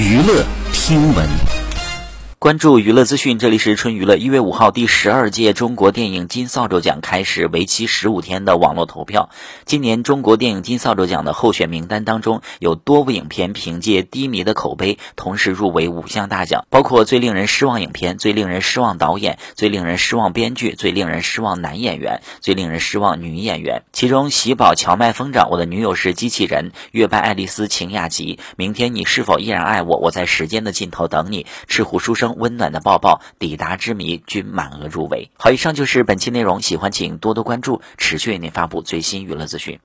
娱乐听闻。关注娱乐资讯，这里是春娱乐。一月五号，第十二届中国电影金扫帚奖开始，为期十五天的网络投票。今年中国电影金扫帚奖的候选名单当中，有多部影片凭借低迷的口碑，同时入围五项大奖，包括最令人失望影片、最令人失望导演、最令人失望编剧、最令人失望男演员、最令人失望女演员。其中，《喜宝荞麦疯长》、我的女友是机器人、月半爱丽丝晴雅集、明天你是否依然爱我、我在时间的尽头等你、赤狐书生。温暖的抱抱，抵达之谜均满额入围。好，以上就是本期内容，喜欢请多多关注，持续为您发布最新娱乐资讯。